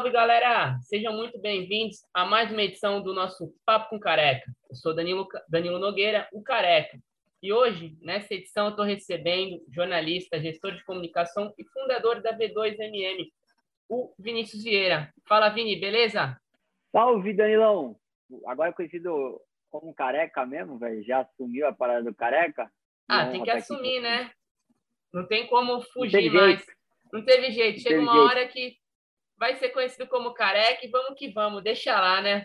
salve, galera! Sejam muito bem-vindos a mais uma edição do nosso Papo com Careca. Eu sou Danilo, Danilo Nogueira, o Careca. E hoje, nessa edição, eu estou recebendo jornalista, gestor de comunicação e fundador da V2MM, o Vinícius Vieira. Fala, Vini, beleza? Salve, Danilão! Agora conhecido como Careca mesmo, velho? Já assumiu a parada do Careca? Ah, tem que assumir, né? Não tem como fugir Não mais. Não teve jeito. Não Chega uma jeito. hora que vai ser conhecido como careca e vamos que vamos, deixa lá, né?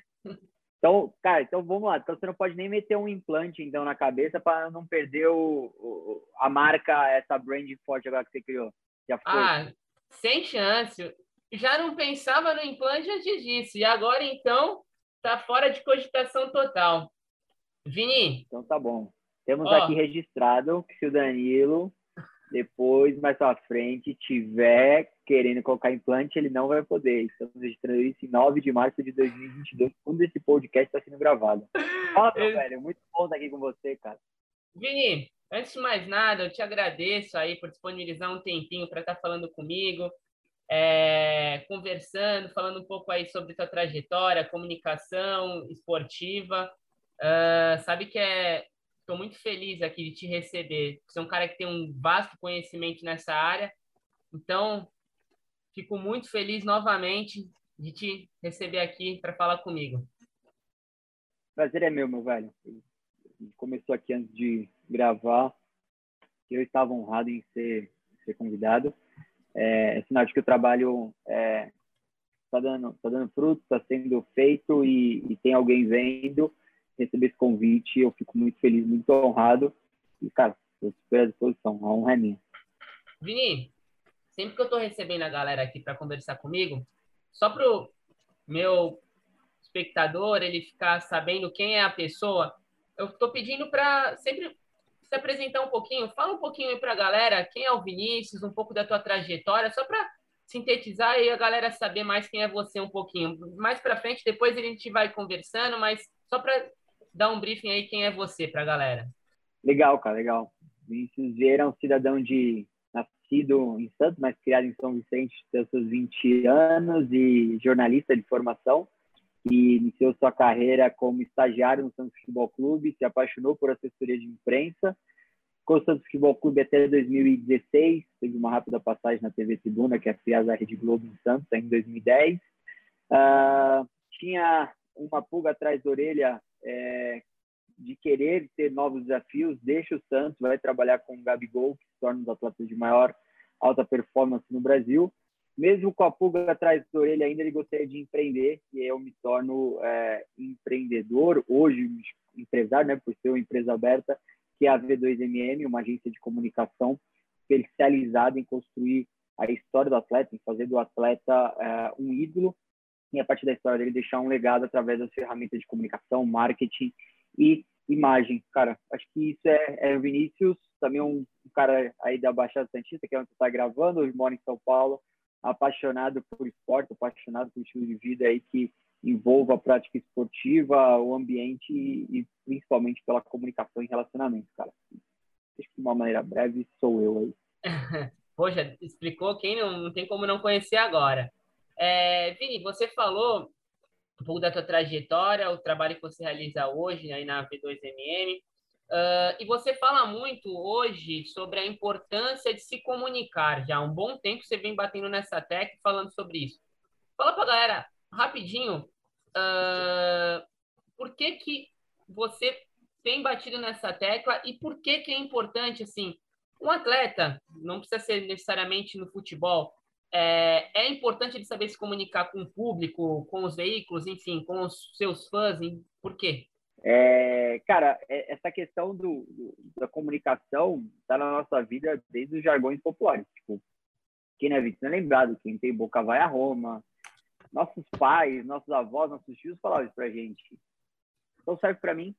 Então, cara, então vamos lá. Então você não pode nem meter um implante então na cabeça para não perder o, o, a marca, essa brand forte agora que você criou. Já foi. Ah, sem chance. Já não pensava no implante antes disso. E agora então tá fora de cogitação total. Vini. Então tá bom. Temos ó, aqui registrado que se o Danilo depois, mais pra frente, tiver querendo colocar implante, ele não vai poder. Estamos registrando isso em 9 de março de 2022, quando esse podcast está sendo gravado. Fala, meu velho, muito bom estar aqui com você, cara. Vini, antes de mais nada, eu te agradeço aí por disponibilizar um tempinho para estar tá falando comigo, é, conversando, falando um pouco aí sobre tua trajetória, comunicação esportiva. Uh, sabe que é Estou muito feliz aqui de te receber. Você é um cara que tem um vasto conhecimento nessa área. Então, fico muito feliz novamente de te receber aqui para falar comigo. Prazer é meu, meu velho. A gente começou aqui antes de gravar. Eu estava honrado em ser, ser convidado. É, é sinal de que o trabalho está é, tá dando, tá dando fruto, está sendo feito e, e tem alguém vendo receber esse convite. Eu fico muito feliz, muito honrado. E, cara, estou super à disposição. A honra é minha. Vini, sempre que eu estou recebendo a galera aqui para conversar comigo, só para o meu espectador ele ficar sabendo quem é a pessoa, eu estou pedindo para sempre se apresentar um pouquinho. Fala um pouquinho aí para a galera quem é o Vinícius, um pouco da tua trajetória, só para sintetizar e a galera saber mais quem é você um pouquinho. Mais para frente, depois a gente vai conversando, mas só para dar um briefing aí quem é você para a galera. Legal, cara, legal. Vinícius Vieira é um cidadão de nascido em Santos, mas criado em São Vicente, seus 20 anos e jornalista de formação e iniciou sua carreira como estagiário no Santos Futebol Clube, se apaixonou por assessoria de imprensa, ficou no Santos Futebol Clube até 2016, teve uma rápida passagem na TV Tribuna, que é a da Rede Globo em Santos, em 2010. Uh, ah, tinha uma pulga atrás da orelha é, de querer ter novos desafios, deixa o Santos, vai trabalhar com o Gabigol, que se torna um dos atletas de maior alta performance no Brasil. Mesmo com a pulga atrás da orelha ainda, ele gostaria de empreender, e eu me torno é, empreendedor, hoje empresário, né, por ser uma empresa aberta, que é a V2MM, uma agência de comunicação especializada em construir a história do atleta, em fazer do atleta é, um ídolo e a partir da história dele deixar um legado através das ferramentas de comunicação, marketing e imagem. Cara, acho que isso é, é o Vinícius, também um, cara aí da Baixada Santista, que é onde está gravando, hoje mora em São Paulo, apaixonado por esporte, apaixonado por estilo de vida aí que envolva a prática esportiva, o ambiente e, e principalmente pela comunicação e relacionamento, cara. Acho que de uma maneira breve sou eu aí. Poxa, explicou quem não, não tem como não conhecer agora. É, Vini, você falou um pouco da tua trajetória, o trabalho que você realiza hoje aí na V2MM, uh, e você fala muito hoje sobre a importância de se comunicar. Já há um bom tempo você vem batendo nessa tecla falando sobre isso. Fala para a galera, rapidinho, uh, por que que você tem batido nessa tecla e por que que é importante, assim, um atleta, não precisa ser necessariamente no futebol, é, é importante ele saber se comunicar com o público, com os veículos, enfim, com os seus fãs. Por quê? É, cara, é, essa questão do, do da comunicação está na nossa vida desde os jargões populares. Tipo, quem não é não é lembrado, quem tem boca vai a Roma. Nossos pais, nossos avós, nossos tios falavam isso pra gente. Então serve para mim,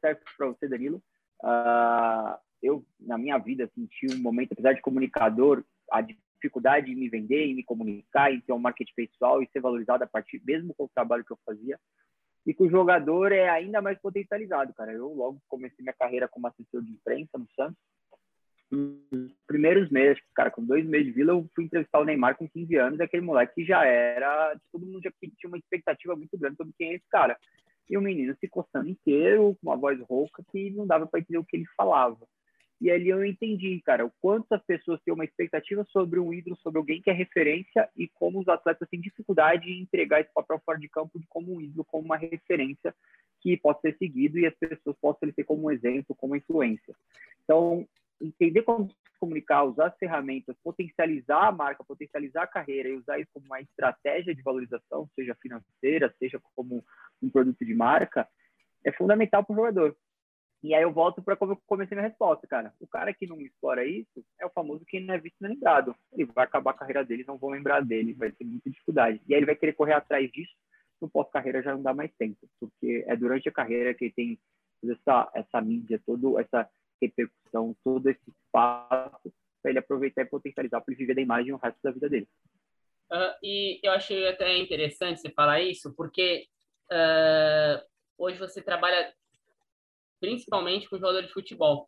serve para você, Danilo. Uh, eu, na minha vida, senti um momento, apesar de comunicador, a dificuldade em me vender, em me comunicar, em ter um marketing pessoal e ser valorizado a partir, mesmo com o trabalho que eu fazia. E que o jogador é ainda mais potencializado, cara. Eu logo comecei minha carreira como assessor de imprensa no Santos. nos primeiros meses, cara, com dois meses de vila, eu fui entrevistar o Neymar com 15 anos, aquele moleque já era, todo mundo já tinha uma expectativa muito grande sobre quem é esse cara. E o menino se coçando inteiro, com uma voz rouca, que não dava para entender o que ele falava. E ali eu entendi, cara, o quanto as pessoas têm uma expectativa sobre um ídolo, sobre alguém que é referência e como os atletas têm dificuldade em entregar esse papel fora de campo de como um ídolo, como uma referência que possa ser seguido e as pessoas possam ter como um exemplo, como influência. Então, entender como se comunicar, usar as ferramentas, potencializar a marca, potencializar a carreira e usar isso como uma estratégia de valorização, seja financeira, seja como um produto de marca, é fundamental para o jogador. E aí eu volto para como eu comecei minha resposta, cara. O cara que não explora isso é o famoso quem não é visto é lembrado. Ele vai acabar a carreira dele, não vão lembrar dele, vai ter muita dificuldade. E aí ele vai querer correr atrás disso, no pós-carreira já não dá mais tempo, porque é durante a carreira que ele tem essa, essa mídia, toda essa repercussão, todo esse espaço para ele aproveitar e potencializar para ele viver da imagem o resto da vida dele. Uh, e eu achei até interessante você falar isso, porque uh, hoje você trabalha principalmente com jogador de futebol.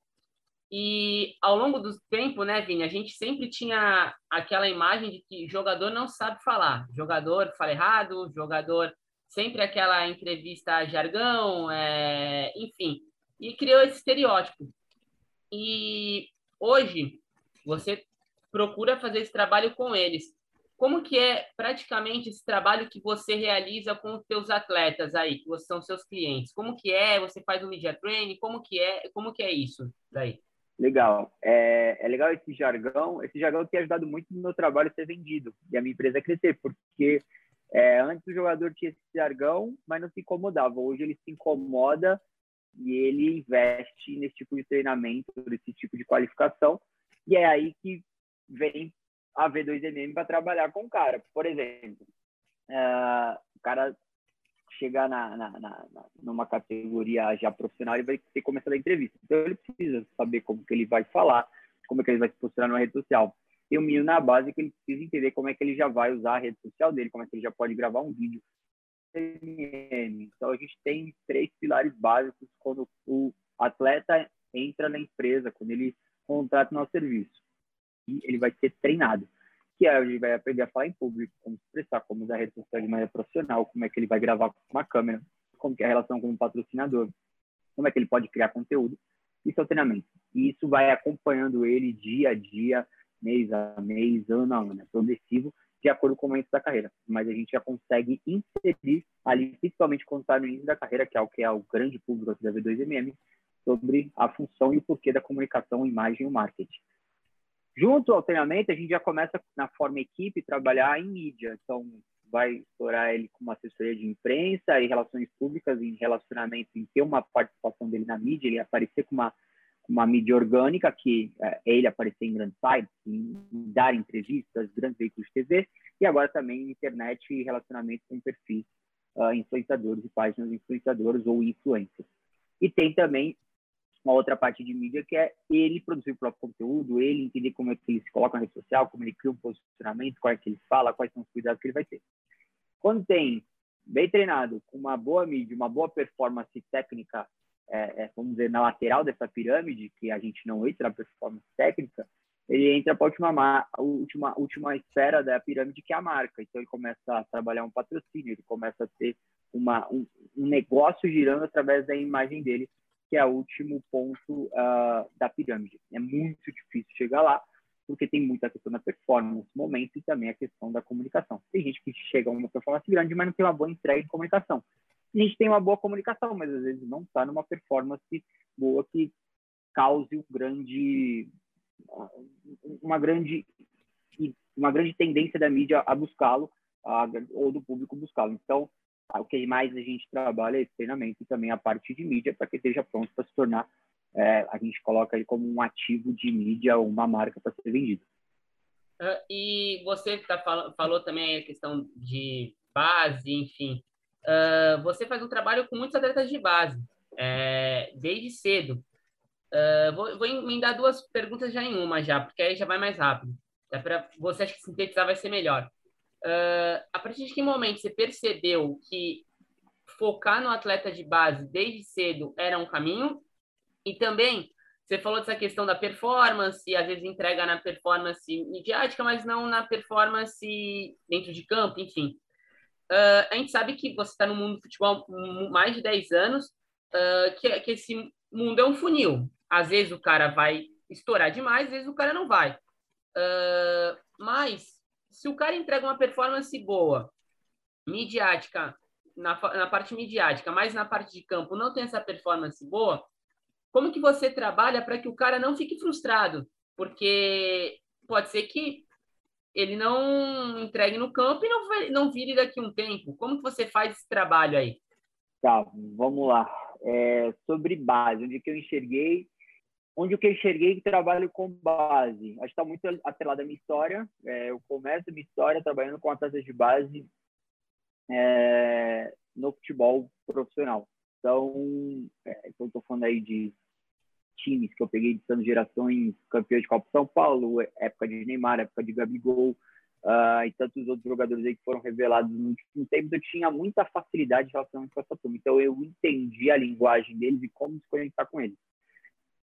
E ao longo do tempo, né, Vini, a gente sempre tinha aquela imagem de que jogador não sabe falar, jogador fala errado, jogador sempre aquela entrevista jargão, é... enfim, e criou esse estereótipo. E hoje você procura fazer esse trabalho com eles. Como que é praticamente esse trabalho que você realiza com os seus atletas aí, que são seus clientes? Como que é? Você faz um media training? Como que é? Como que é isso daí? Legal. É, é legal esse jargão. Esse jargão tem ajudado muito no meu trabalho ser vendido e a minha empresa crescer, porque é, antes o jogador tinha esse jargão, mas não se incomodava. Hoje ele se incomoda e ele investe nesse tipo de treinamento, nesse tipo de qualificação. E é aí que vem a V2MM para trabalhar com o cara. Por exemplo, uh, o cara chegar na, na, na, numa categoria já profissional, ele vai ter que começar a entrevista. Então, ele precisa saber como que ele vai falar, como é que ele vai se posicionar na rede social. Tem um menino na base que ele precisa entender como é que ele já vai usar a rede social dele, como é que ele já pode gravar um vídeo, então, a gente tem três pilares básicos quando o atleta entra na empresa, quando ele contrata o nosso serviço. Ele vai ser treinado. Que é, ele vai aprender a falar em público, como expressar, como usar a rede social de maneira profissional, como é que ele vai gravar com uma câmera, como é a relação com o patrocinador, como é que ele pode criar conteúdo. Isso é o treinamento. E isso vai acompanhando ele dia a dia, mês a mês, ano a ano, é progressivo, de acordo com o momento da carreira. Mas a gente já consegue inserir ali, principalmente quando está no início da carreira, que é o que é o grande público da V2MM, sobre a função e o porquê da comunicação, imagem e marketing. Junto ao treinamento, a gente já começa na forma equipe trabalhar em mídia. Então, vai explorar ele com uma assessoria de imprensa e relações públicas em relacionamento, em ter uma participação dele na mídia, ele aparecer com uma uma mídia orgânica, que é ele aparecer em grandes sites, em, dar entrevistas, grandes veículos de TV, e agora também internet e relacionamento com perfis uh, influenciadores e páginas influenciadoras ou influencers. E tem também uma outra parte de mídia que é ele produzir o próprio conteúdo, ele entender como é que ele se coloca na rede social, como ele cria um posicionamento, qual é que ele fala, quais são os cuidados que ele vai ter. Quando tem bem treinado, com uma boa mídia, uma boa performance técnica é, é, vamos dizer, na lateral dessa pirâmide, que a gente não entra na performance técnica, ele entra para a última, última, última esfera da pirâmide, que é a marca. Então, ele começa a trabalhar um patrocínio, ele começa a ter uma, um, um negócio girando através da imagem dele, que é o último ponto uh, da pirâmide. É muito difícil chegar lá, porque tem muita questão da performance nesse momento e também a questão da comunicação. Tem gente que chega a uma performance grande, mas não tem uma boa entrega de comunicação a gente tem uma boa comunicação, mas às vezes não está numa performance boa que cause um grande, uma grande, uma grande tendência da mídia a buscá-lo ou do público buscá-lo. Então, o que mais a gente trabalha é treinamento e também a parte de mídia para que esteja pronto para se tornar, é, a gente coloca ele como um ativo de mídia uma marca para ser vendido. Uh, e você tá, falou também a questão de base, enfim, uh, você faz um trabalho com muitos atletas de base, é, desde cedo. Uh, vou, vou emendar duas perguntas já em uma já, porque aí já vai mais rápido. Para você acha que sintetizar vai ser melhor. Uh, a partir de que momento você percebeu que focar no atleta de base desde cedo era um caminho? E também, você falou dessa questão da performance, às vezes entrega na performance midiática, mas não na performance dentro de campo, enfim. Uh, a gente sabe que você está no mundo do futebol há mais de 10 anos, uh, que, que esse mundo é um funil. Às vezes o cara vai estourar demais, às vezes o cara não vai. Mas, se o cara entrega uma performance boa, midiática, na, na parte midiática, mas na parte de campo não tem essa performance boa, como que você trabalha para que o cara não fique frustrado? Porque pode ser que ele não entregue no campo e não, não vire daqui um tempo. Como que você faz esse trabalho aí? Tá, vamos lá. É, sobre base, onde que eu enxerguei, onde que eu enxerguei que trabalho com base. Acho que está muito atrelado à minha história. É, eu começo a minha história trabalhando com atletas de base é, no futebol profissional. Então, é, eu estou falando aí de times que eu peguei de Santos Gerações, campeão de Copa São Paulo, época de Neymar, época de Gabigol, uh, e tantos outros jogadores aí que foram revelados no último tempo, eu tinha muita facilidade relação com essa turma. Então, eu entendi a linguagem deles e como se conectar com eles.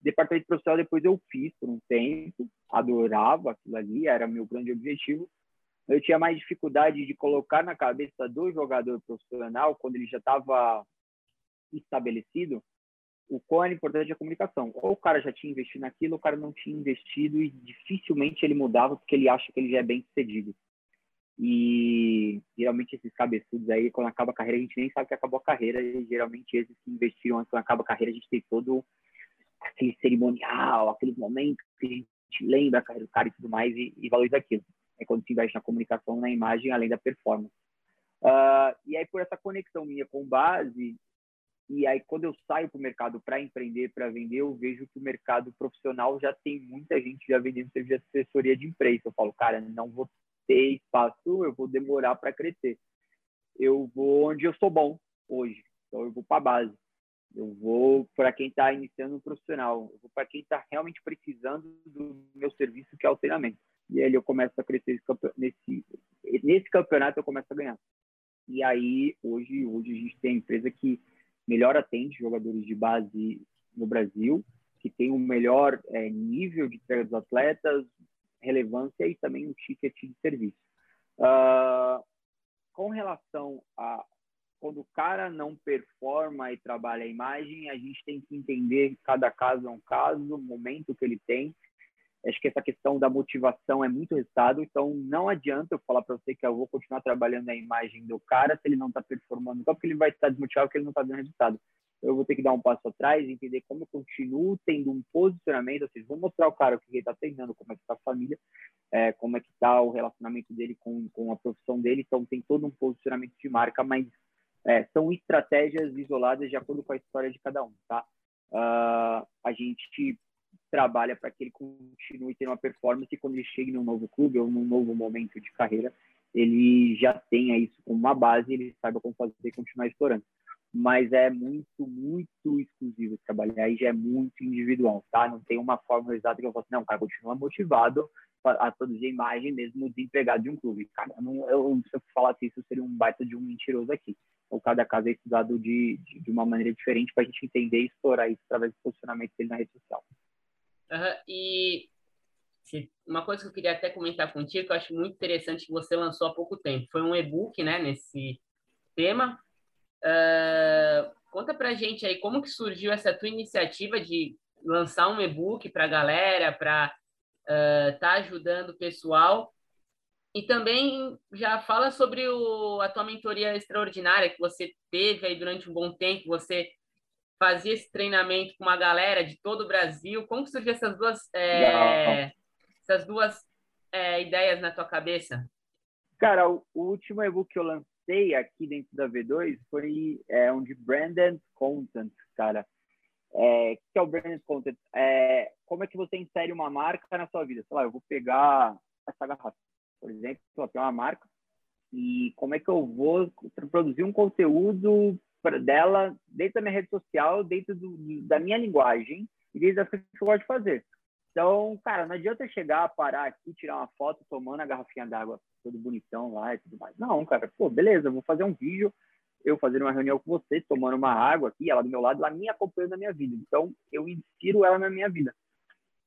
Departamento profissional, depois eu fiz por um tempo, adorava aquilo ali, era meu grande objetivo. Eu tinha mais dificuldade de colocar na cabeça do jogador profissional, quando ele já estava estabelecido, o quão era importante a comunicação. Ou o cara já tinha investido naquilo, ou o cara não tinha investido e dificilmente ele mudava porque ele acha que ele já é bem sucedido. E geralmente esses cabeçudos aí, quando acaba a carreira, a gente nem sabe que acabou a carreira. E geralmente esses que investiram antes, quando acaba a carreira, a gente tem todo aquele cerimonial, aquele momento que a gente lembra a carreira do cara e tudo mais e, e valoriza aquilo. É quando se investe na comunicação, na imagem, além da performance. Uh, e aí, por essa conexão minha com base, e aí, quando eu saio para o mercado para empreender, para vender, eu vejo que o mercado profissional já tem muita gente já vendendo serviço de assessoria de imprensa. Eu falo, cara, não vou ter espaço, eu vou demorar para crescer. Eu vou onde eu sou bom hoje. Então, eu vou para a base. Eu vou para quem está iniciando um profissional. Eu vou para quem está realmente precisando do meu serviço, que é o treinamento. E aí eu começo a crescer nesse, nesse campeonato, eu começo a ganhar. E aí, hoje, hoje a gente tem a empresa que melhor atende jogadores de base no Brasil, que tem o um melhor é, nível de entrega dos atletas, relevância e também um ticket de serviço. Uh, com relação a quando o cara não performa e trabalha a imagem, a gente tem que entender cada caso é um caso, o momento que ele tem. Acho que essa questão da motivação é muito resultado, então não adianta eu falar para você que eu vou continuar trabalhando a imagem do cara se ele não está performando, só porque ele vai estar desmotivado porque ele não está dando resultado. Eu vou ter que dar um passo atrás, entender como eu continuo tendo um posicionamento, ou seja, vou mostrar o cara o que ele está treinando, como é que está a família, é, como é que está o relacionamento dele com, com a profissão dele, então tem todo um posicionamento de marca, mas é, são estratégias isoladas de acordo com a história de cada um, tá? Uh, a gente trabalha para que ele continue tendo uma performance e quando ele chegue num novo clube ou num novo momento de carreira, ele já tenha isso como uma base e ele saiba como fazer e continuar explorando. Mas é muito, muito exclusivo esse trabalho. Aí já é muito individual, tá? Não tem uma fórmula exata que eu possa, assim, não, o cara continua motivado a produzir imagem mesmo desempregado de um clube. Cara, não, eu, se eu falasse isso, seria um baita de um mentiroso aqui. Então, cada caso é estudado de, de, de uma maneira diferente para a gente entender e explorar isso através do posicionamento dele na rede social. Uhum. E uma coisa que eu queria até comentar contigo, que eu acho muito interessante, que você lançou há pouco tempo, foi um e-book, né, nesse tema. Uh, conta pra gente aí como que surgiu essa tua iniciativa de lançar um e-book para a galera, para estar uh, tá ajudando o pessoal. E também já fala sobre o, a tua mentoria extraordinária que você teve aí durante um bom tempo, você fazia esse treinamento com uma galera de todo o Brasil. Como surgiu essas duas, é, essas duas é, ideias na tua cabeça? Cara, o, o, último e-book que eu lancei aqui dentro da V2 foi é, um de branded content, cara. É, que é o branded content? É, como é que você insere uma marca na sua vida? Sei lá, eu vou pegar essa garrafa, por exemplo, tem uma marca, e como é que eu vou produzir um conteúdo dela dentro da minha rede social, dentro do, da minha linguagem e dentro das coisas que eu gosto de fazer. Então, cara, não adianta eu chegar, parar aqui, tirar uma foto tomando a garrafinha d'água todo bonitão lá e tudo mais. Não, cara, pô, beleza, vou fazer um vídeo eu fazendo uma reunião com você, tomando uma água aqui, ela do meu lado, ela me acompanhando na minha vida. Então, eu insiro ela na minha vida.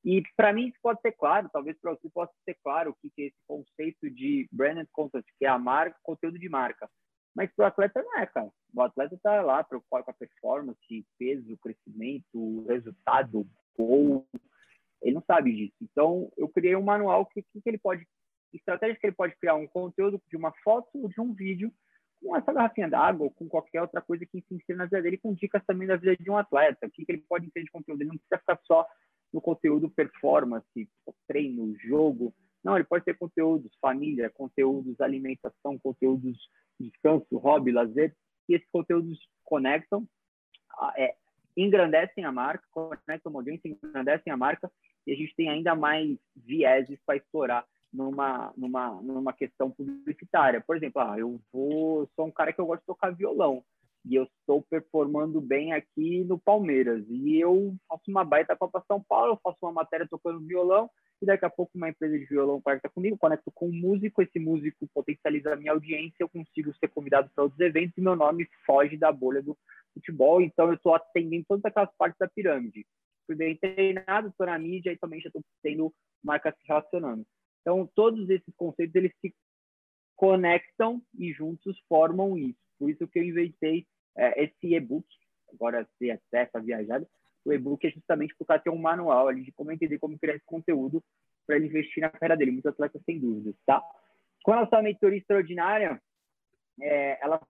E para mim isso pode ser claro, talvez para você possa ser claro o que, é esse conceito de branded content, que é a marca, conteúdo de marca. Mas para o atleta não é, cara. O atleta está lá preocupado com a performance, peso, crescimento, resultado, gol. Ele não sabe disso. Então, eu criei um manual que, que ele pode, estratégia que ele pode criar um conteúdo de uma foto ou de um vídeo com essa garrafinha d'água ou com qualquer outra coisa que se insira na vida dele, com dicas também da vida de um atleta. O que, que ele pode ter de conteúdo. Ele não precisa ficar só no conteúdo performance, treino, jogo. Não, ele pode ter conteúdos família, conteúdos alimentação, conteúdos descanso, hobby, lazer. E esses conteúdos conectam, é, engrandecem a marca, conectam a audiência, engrandecem a marca e a gente tem ainda mais vieses para explorar numa, numa, numa questão publicitária. Por exemplo, ah, eu vou, sou um cara que eu gosto de tocar violão e eu estou performando bem aqui no Palmeiras. E eu faço uma baita Copa São Paulo, eu faço uma matéria tocando violão, e daqui a pouco uma empresa de violão conecta comigo, conecto com um músico, esse músico potencializa a minha audiência, eu consigo ser convidado para outros eventos e meu nome foge da bolha do futebol, então eu estou atendendo todas aquelas partes da pirâmide. Fui bem treinado, estou na mídia e também já estou tendo marcas se relacionando. Então, todos esses conceitos, eles se conectam e juntos formam isso. Por isso que eu inventei é, esse e-book, agora se até essa viajada, o e-book é justamente por causa ter um manual ali de como entender como criar esse conteúdo para ele investir na carreira dele. Muitos atletas sem dúvidas, tá? Com relação à mentoria extraordinária, é, ela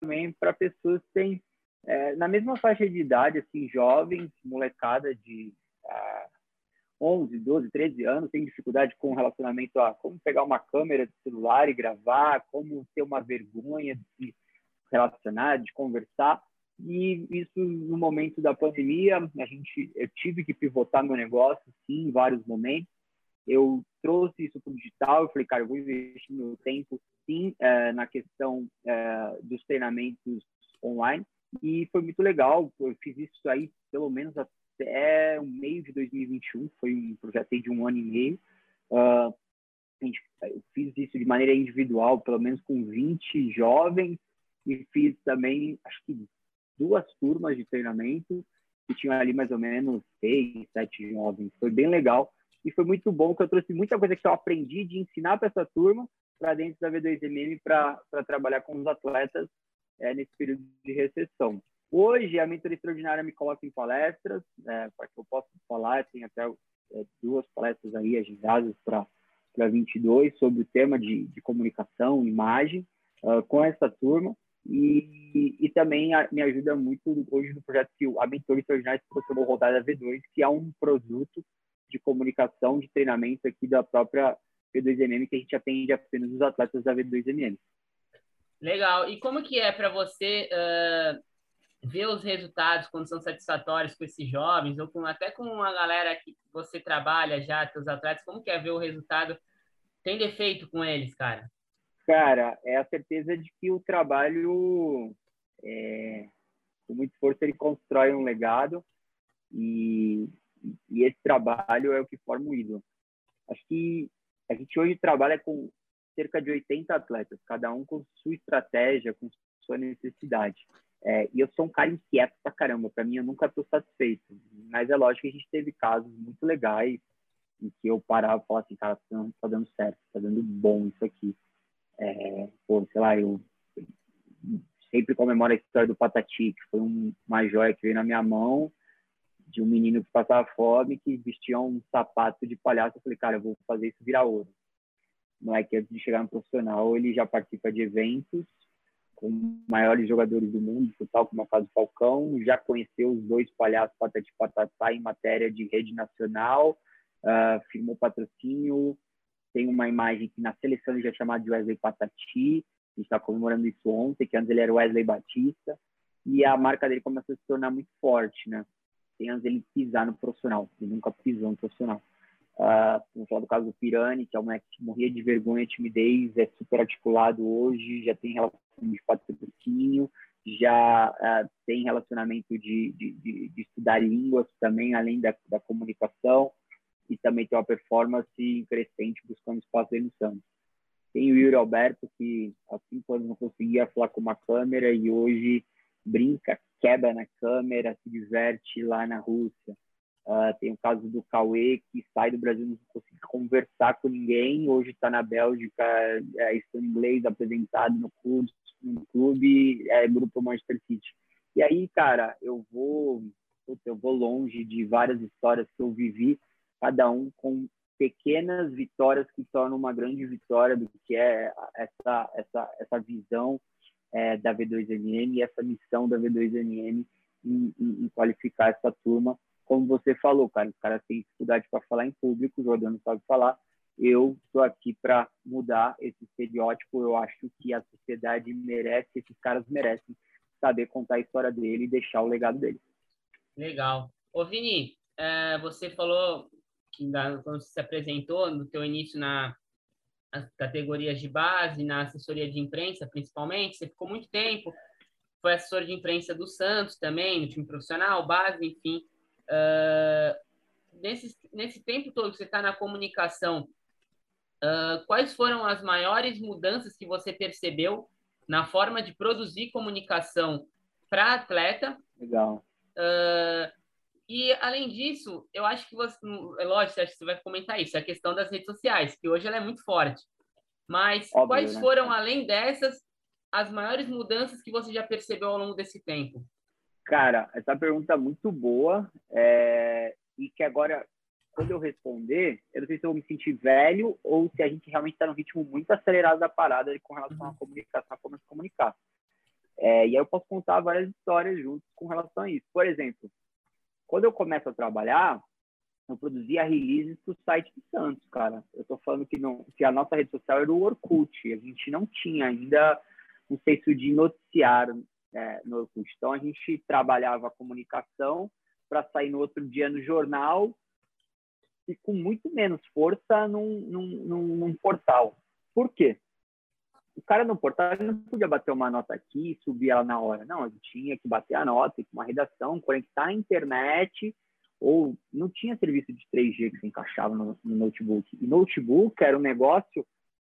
também para pessoas que têm é, na mesma faixa de idade, assim, jovens, molecada de ah, 11, 12, 13 anos, tem dificuldade com relacionamento a como pegar uma câmera de celular e gravar, como ter uma vergonha de se relacionar, de conversar. E isso no momento da pandemia, a gente, eu tive que pivotar meu negócio, sim, em vários momentos. Eu trouxe isso para o digital, eu falei, cara, eu vou investir meu tempo, sim, é, na questão é, dos treinamentos online. E foi muito legal, eu fiz isso aí pelo menos até o meio de 2021, foi um projeto de um ano e meio. Uh, eu fiz isso de maneira individual, pelo menos com 20 jovens, e fiz também, acho que duas turmas de treinamento, que tinham ali mais ou menos seis, sete jovens. Foi bem legal e foi muito bom que eu trouxe muita coisa que eu aprendi de ensinar para essa turma para dentro da V2MM para trabalhar com os atletas é, nesse período de recessão. Hoje, a mentoria extraordinária me coloca em palestras, é, para que eu possa falar, tem até é, duas palestras aí agendadas para 22 sobre o tema de, de comunicação, imagem, uh, com essa turma. E, e também a, me ajuda muito hoje no projeto que a Mentoria Extraordinária se transformou Rodada V2, que é um produto de comunicação, de treinamento aqui da própria V2MM, que a gente atende apenas os atletas da V2MM. Legal. E como que é para você uh, ver os resultados quando são satisfatórios com esses jovens, ou com, até com a galera que você trabalha já, seus atletas, como que é ver o resultado? Tem defeito com eles, cara? Cara, é a certeza de que o trabalho, é, com muito esforço, ele constrói um legado e, e esse trabalho é o que forma o ídolo. Acho que a gente hoje trabalha com cerca de 80 atletas, cada um com sua estratégia, com sua necessidade. É, e eu sou um cara inquieto pra caramba, para mim eu nunca estou satisfeito. Mas é lógico que a gente teve casos muito legais em que eu parava e falava assim, cara, tá dando certo, tá dando bom isso aqui. É, pô, sei lá, eu sempre comemoro a história do Patati, que foi um, uma joia que veio na minha mão, de um menino que passava fome, que vestia um sapato de palhaço. Eu falei, cara, eu vou fazer isso virar ouro. Não é que antes de chegar no profissional, ele já participa de eventos com maiores jogadores do mundo, tal como a fase Falcão, já conheceu os dois palhaços Patati Patatá em matéria de rede nacional, uh, firmou patrocínio, tem uma imagem que na seleção ele já é chamado de Wesley Patati, a gente está comemorando isso ontem, que antes ele era Wesley Batista, e a marca dele começou a se tornar muito forte, né? Tem antes ele pisar no profissional, ele nunca pisou no profissional. Uh, vamos falar do caso do Pirani, que é um moleque que morria de vergonha, timidez, é super articulado hoje, já tem relação de patrocínio, já uh, tem relacionamento de, de, de, de, estudar línguas também, além da, da comunicação e também tem uma performance crescente buscando espaço dele no Santos. Tem o Yuri Alberto, que há cinco anos não conseguia falar com uma câmera e hoje brinca, quebra na câmera, se diverte lá na Rússia. Uh, tem o caso do Cauê, que sai do Brasil não consegue conversar com ninguém, hoje está na Bélgica, é, estudando inglês, apresentado no clube, no clube é, grupo Manchester City. E aí, cara, eu vou, eu vou longe de várias histórias que eu vivi, cada um com pequenas vitórias que tornam uma grande vitória do que é essa essa essa visão é, da V2NM e essa missão da V2NM em, em, em, qualificar essa turma. Como você falou, cara, os caras têm dificuldade para falar em público, o Jordano sabe falar. Eu estou aqui para mudar esse estereótipo. Eu acho que a sociedade merece, esses caras merecem saber contar a história dele e deixar o legado dele. Legal. Ô, Vini, é, você falou quando você se apresentou no teu início na as categorias de base, na assessoria de imprensa, principalmente, você ficou muito tempo, foi assessor de imprensa do Santos também, no time profissional, base, enfim. Uh, nesse, nesse tempo todo que você está na comunicação, uh, quais foram as maiores mudanças que você percebeu na forma de produzir comunicação para atleta? Legal. Uh, e, além disso, eu acho que você, é lógico, acho que você vai comentar isso, a questão das redes sociais, que hoje ela é muito forte. Mas Óbvio, quais né? foram, além dessas, as maiores mudanças que você já percebeu ao longo desse tempo? Cara, essa pergunta é muito boa é... e que agora, quando eu responder, eu não sei se eu vou me sentir velho ou se a gente realmente está num ritmo muito acelerado da parada com relação à comunicação, a como se comunicar. É... e aí eu posso contar várias histórias juntos com relação a isso. Por exemplo, quando eu começo a trabalhar, eu produzia releases para o site do Santos, cara. Eu estou falando que, não, que a nossa rede social era o Orkut. A gente não tinha ainda um senso de noticiário é, no Orkut. Então, a gente trabalhava a comunicação para sair no outro dia no jornal e com muito menos força num, num, num, num portal. Por quê? O cara no portal não podia bater uma nota aqui e subir ela na hora. Não, ele tinha que bater a nota, uma redação, conectar a internet, ou não tinha serviço de 3G que se encaixava no, no notebook. E notebook era um negócio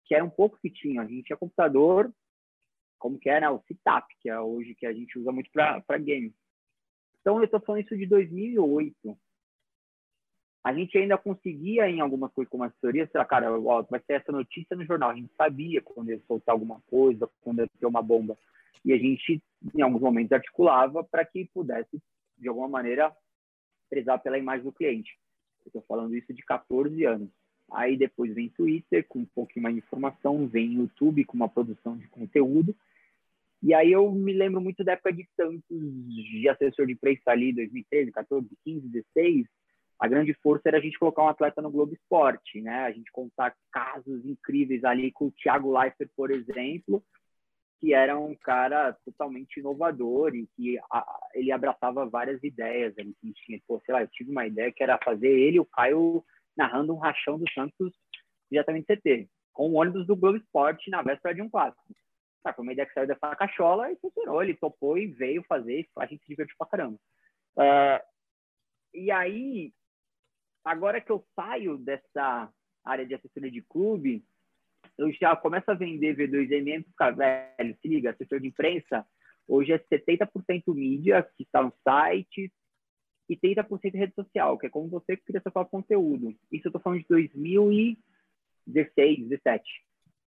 que era um pouco que tinha. A gente tinha computador, como que era o CITAP, que é hoje que a gente usa muito para game. Então, eu estou falando isso de 2008 a gente ainda conseguia em algumas coisas como assessoria, sei lá, cara, ó, vai ser essa notícia no jornal. A gente sabia quando ia soltar alguma coisa, quando ia ter uma bomba. E a gente, em alguns momentos, articulava para que pudesse, de alguma maneira, prezar pela imagem do cliente. Eu estou falando isso de 14 anos. Aí depois vem Twitter, com um pouquinho mais de informação, vem YouTube com uma produção de conteúdo. E aí eu me lembro muito da época de Santos, de assessor de imprensa ali, 2013, 14, 15, 16, a grande força era a gente colocar um atleta no Globo Esporte, né? A gente contar casos incríveis ali com o Thiago Leifert, por exemplo, que era um cara totalmente inovador e que a, ele abraçava várias ideias. Ele tinha, pô, sei lá, eu tive uma ideia que era fazer ele e o Caio narrando um rachão do Santos diretamente CT, com o ônibus do Globo Esporte na véspera de um clássico. Tá, foi uma ideia que saiu dessa cachola e funcionou. Ele topou e veio fazer, a gente se divertiu pra caramba. Uh, e aí, agora que eu saio dessa área de assessoria de clube, eu já começo a vender V2MM para velho, se liga, assessor de imprensa, hoje é 70% mídia, que está no site, e 30% rede social, que é como você cria seu próprio conteúdo. Isso eu estou falando de 2016, 17.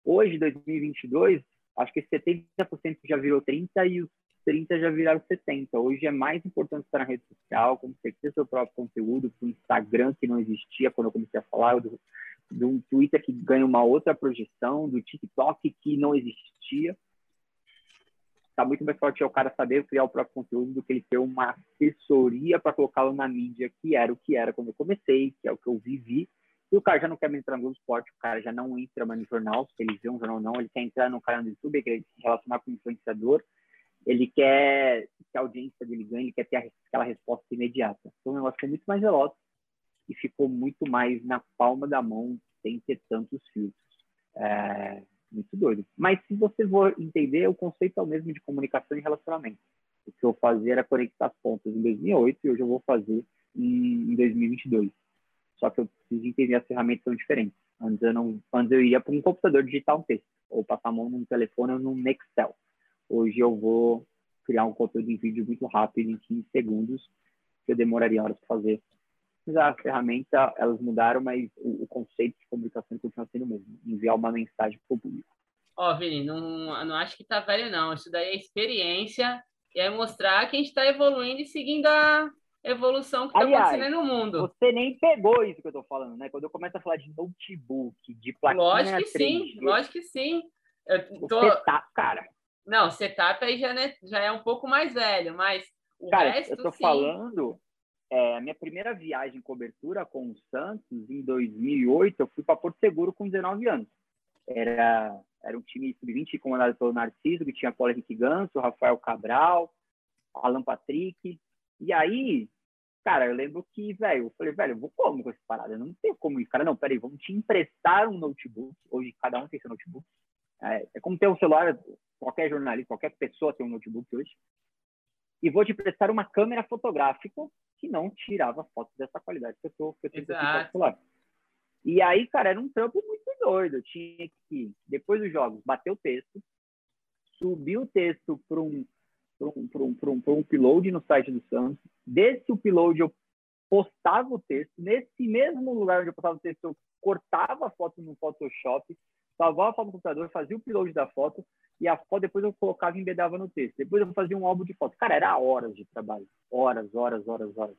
Hoje, 2022, acho que 70% já virou 30% e os 30 já viraram 70. Hoje é mais importante estar na rede social, como ter seu próprio conteúdo, o Instagram que não existia quando eu comecei a falar, do, Twitter que ganha uma outra projeção, do TikTok que não existia. Está muito mais forte é o cara saber criar o próprio conteúdo do que ele ter uma assessoria para colocá-lo na mídia, que era o que era quando eu comecei, que é o que eu vivi. E o cara já não quer entrar no esporte, o cara já não entra mais no jornal, se ele vê um jornal não, ele quer entrar no canal do YouTube, quer se relacionar com o influenciador, ele quer que a audiência dele ganhe, ele quer ter aquela resposta imediata. Então o negócio foi muito mais veloz e ficou muito mais na palma da mão, sem ter tantos filtros. É, muito doido. Mas se você for entender, o conceito é o mesmo de comunicação e relacionamento. O que eu fazia era conectar as pontas em 2008 e hoje eu vou fazer em, em 2022. Só que eu preciso entender as ferramentas são diferentes. Antes eu, não, antes eu ia para um computador digitar um texto, ou passar a mão num telefone ou num Excel. Hoje eu vou criar um conteúdo em vídeo muito rápido, em 15 segundos, que eu demoraria horas para fazer. Mas a ferramenta, elas mudaram, mas o, o conceito de comunicação continua sendo o mesmo. Enviar uma mensagem para o público. Ó, oh, Vini, não, não acho que tá velho, não. Isso daí é experiência e é mostrar que a gente está evoluindo e seguindo a evolução que está acontecendo no mundo. Você nem pegou isso que eu estou falando, né? Quando eu começo a falar de notebook, de plaquinha Lógico que 3D, sim, lógico que sim. Eu tô... O setup, cara. Não, setup aí já, né, já é um pouco mais velho, mas o cara, resto, eu tô sim. falando... É, a minha primeira viagem em cobertura com o Santos, em 2008, eu fui para Porto Seguro com 19 anos. Era era um time sub-20 comandado pelo Narciso, que tinha Paulo Henrique Ganso, Rafael Cabral, Alan Patrick. E aí, cara, eu lembro que, velho, eu falei, velho, eu vou como com essa parada? Eu não tenho como isso. Cara, não, peraí, vamos te emprestar um notebook. Hoje cada um tem seu notebook. É, é como ter um celular, qualquer jornalista, qualquer pessoa tem um notebook hoje. E vou te emprestar uma câmera fotográfica que não tirava fotos dessa qualidade que eu, tô, que eu tenho no celular. E aí, cara, era um trampo muito doido. Eu tinha que, depois dos jogos, bater o texto, subir o texto para um, um, um, um, um upload no site do Santos. Desse upload, eu postava o texto. Nesse mesmo lugar onde eu postava o texto, eu cortava a foto no Photoshop, salvava a foto no computador, fazia o upload da foto e a foto depois eu colocava e embedava no texto. Depois eu fazia um álbum de foto. Cara, era horas de trabalho. Horas, horas, horas, horas.